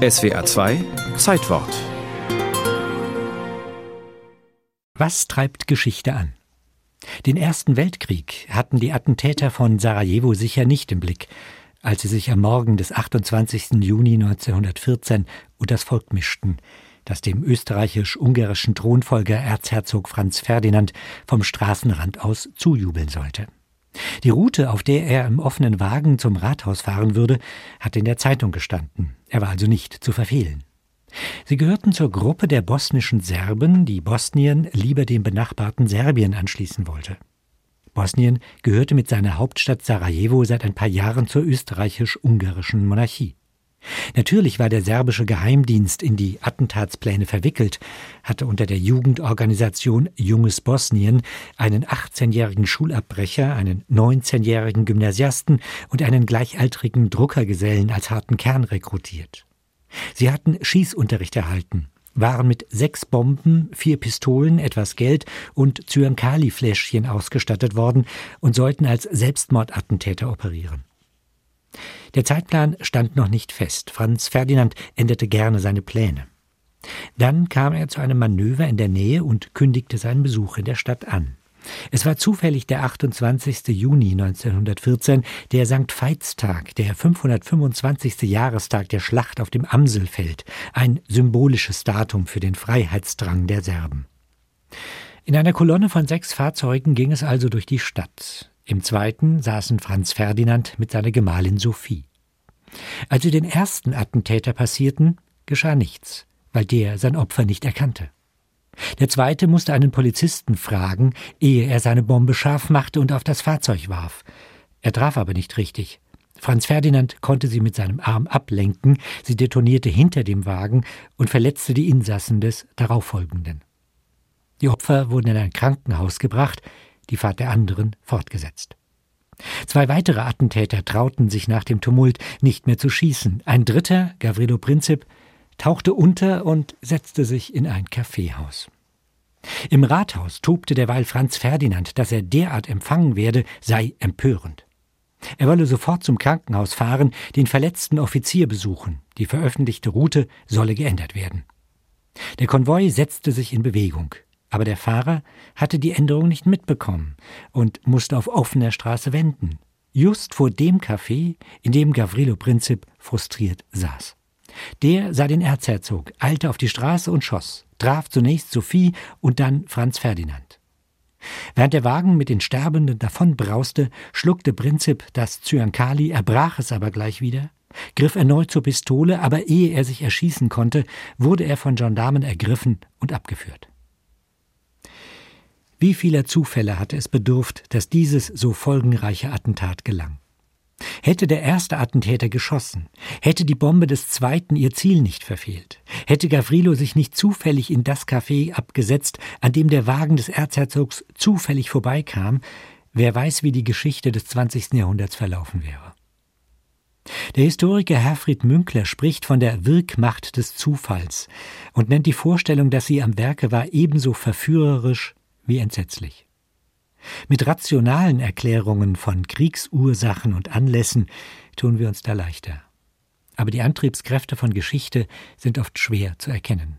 SWA 2 Zeitwort Was treibt Geschichte an? Den Ersten Weltkrieg hatten die Attentäter von Sarajevo sicher nicht im Blick, als sie sich am Morgen des 28. Juni 1914 unter das Volk mischten, das dem österreichisch-ungarischen Thronfolger Erzherzog Franz Ferdinand vom Straßenrand aus zujubeln sollte. Die Route, auf der er im offenen Wagen zum Rathaus fahren würde, hatte in der Zeitung gestanden. Er war also nicht zu verfehlen. Sie gehörten zur Gruppe der bosnischen Serben, die Bosnien lieber dem benachbarten Serbien anschließen wollte. Bosnien gehörte mit seiner Hauptstadt Sarajevo seit ein paar Jahren zur österreichisch-ungarischen Monarchie. Natürlich war der serbische Geheimdienst in die Attentatspläne verwickelt, hatte unter der Jugendorganisation Junges Bosnien einen 18-jährigen Schulabbrecher, einen 19-jährigen Gymnasiasten und einen gleichaltrigen Druckergesellen als harten Kern rekrutiert. Sie hatten Schießunterricht erhalten, waren mit sechs Bomben, vier Pistolen, etwas Geld und Zyankali-Fläschchen ausgestattet worden und sollten als Selbstmordattentäter operieren. Der Zeitplan stand noch nicht fest. Franz Ferdinand änderte gerne seine Pläne. Dann kam er zu einem Manöver in der Nähe und kündigte seinen Besuch in der Stadt an. Es war zufällig der 28. Juni 1914, der St. Veitstag, der 525. Jahrestag der Schlacht auf dem Amselfeld, ein symbolisches Datum für den Freiheitsdrang der Serben. In einer Kolonne von sechs Fahrzeugen ging es also durch die Stadt. Im zweiten saßen Franz Ferdinand mit seiner Gemahlin Sophie. Als sie den ersten Attentäter passierten, geschah nichts, weil der sein Opfer nicht erkannte. Der zweite musste einen Polizisten fragen, ehe er seine Bombe scharf machte und auf das Fahrzeug warf. Er traf aber nicht richtig. Franz Ferdinand konnte sie mit seinem Arm ablenken, sie detonierte hinter dem Wagen und verletzte die Insassen des darauffolgenden. Die Opfer wurden in ein Krankenhaus gebracht, die Fahrt der anderen fortgesetzt. Zwei weitere Attentäter trauten sich nach dem Tumult nicht mehr zu schießen. Ein dritter, Gavrilo Princip, tauchte unter und setzte sich in ein Kaffeehaus. Im Rathaus tobte derweil Franz Ferdinand, dass er derart empfangen werde, sei empörend. Er wolle sofort zum Krankenhaus fahren, den verletzten Offizier besuchen. Die veröffentlichte Route solle geändert werden. Der Konvoi setzte sich in Bewegung. Aber der Fahrer hatte die Änderung nicht mitbekommen und musste auf offener Straße wenden, just vor dem Café, in dem Gavrilo Princip frustriert saß. Der sah den Erzherzog, eilte auf die Straße und schoss, traf zunächst Sophie und dann Franz Ferdinand. Während der Wagen mit den Sterbenden davonbrauste, schluckte Princip das Zyankali, erbrach es aber gleich wieder, griff erneut zur Pistole, aber ehe er sich erschießen konnte, wurde er von Gendarmen ergriffen und abgeführt. Wie vieler Zufälle hatte es bedurft, dass dieses so folgenreiche Attentat gelang. Hätte der erste Attentäter geschossen, hätte die Bombe des zweiten ihr Ziel nicht verfehlt, hätte Gavrilo sich nicht zufällig in das Café abgesetzt, an dem der Wagen des Erzherzogs zufällig vorbeikam, wer weiß, wie die Geschichte des 20. Jahrhunderts verlaufen wäre. Der Historiker Herfried Münkler spricht von der Wirkmacht des Zufalls und nennt die Vorstellung, dass sie am Werke war, ebenso verführerisch wie entsetzlich. Mit rationalen Erklärungen von Kriegsursachen und Anlässen tun wir uns da leichter. Aber die Antriebskräfte von Geschichte sind oft schwer zu erkennen.